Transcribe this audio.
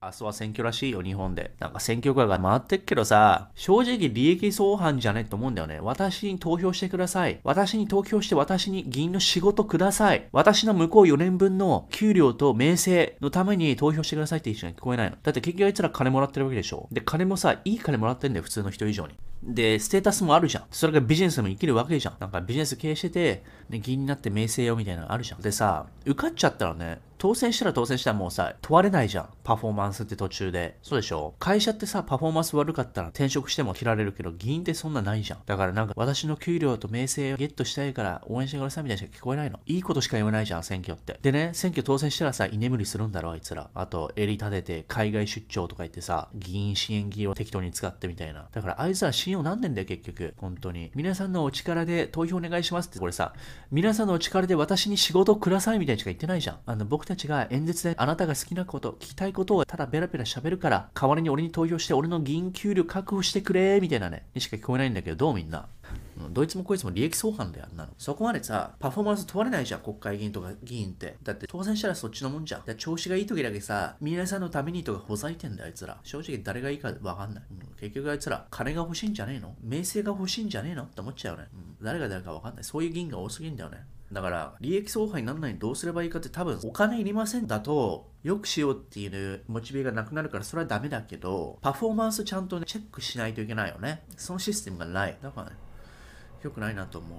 明日は選挙らしいよ、日本で。なんか選挙カーが回ってっけどさ、正直利益相反じゃねと思うんだよね。私に投票してください。私に投票して私に議員の仕事ください。私の向こう4年分の給料と名声のために投票してくださいって一緒に聞こえないの。だって結局あいつら金もらってるわけでしょ。で、金もさ、いい金もらってんだよ、普通の人以上に。で、ステータスもあるじゃん。それがビジネスでも生きるわけじゃん。なんかビジネス経営してて、ね、議員になって名声よみたいなのあるじゃん。でさ、受かっちゃったらね、当選したら当選したらもうさ、問われないじゃん。パフォーマンスって途中で。そうでしょ？会社ってさ、パフォーマンス悪かったら転職しても切られるけど、議員ってそんなないじゃん。だからなんか、私の給料と名声をゲットしたいから応援してくださいみたいなしか聞こえないの。いいことしか言わないじゃん、選挙って。でね、選挙当選したらさ、居眠りするんだろ、あいつら。あと、襟立てて、海外出張とか言ってさ、議員支援議を適当に使ってみたいな。だからあいつら信用なんねんだよ、結局。本当に。皆さんのお力で投票お願いしますって、これさ、皆さんのお力で私に仕事くださいみたいにしか言ってないじゃん。あの、僕たちが演説であなたが好きなこと、聞きたいことをただベラベラ喋るから、代わりに俺に投票して俺の議員給料確保してくれ、みたいなね、にしか聞こえないんだけど、どうみんな。どいつもこいつも利益相反だよ、あんなの。そこまでさ、パフォーマンス問われないじゃん、国会議員とか議員って。だって当選したらそっちのもんじゃん。だ調子がいい時だけさ、皆さんのためにとかほざいてんだよ、あいつら。正直誰がいいかわかんない。うん、結局あいつら、金が欲しいんじゃねえの？名声が欲しいんじゃねえの？って思っちゃうね。うん、誰が誰かわかんない。そういう議員が多すぎんだよね。だから、利益相反にならないにどうすればいいかって多分、お金いりませんだと、よくしようっていうモチベがなくなるからそれはダメだけど、パフォーマンスちゃんと、ね、チェックしないといけないよね。そのシステムがない。だからね、良くないなと思う。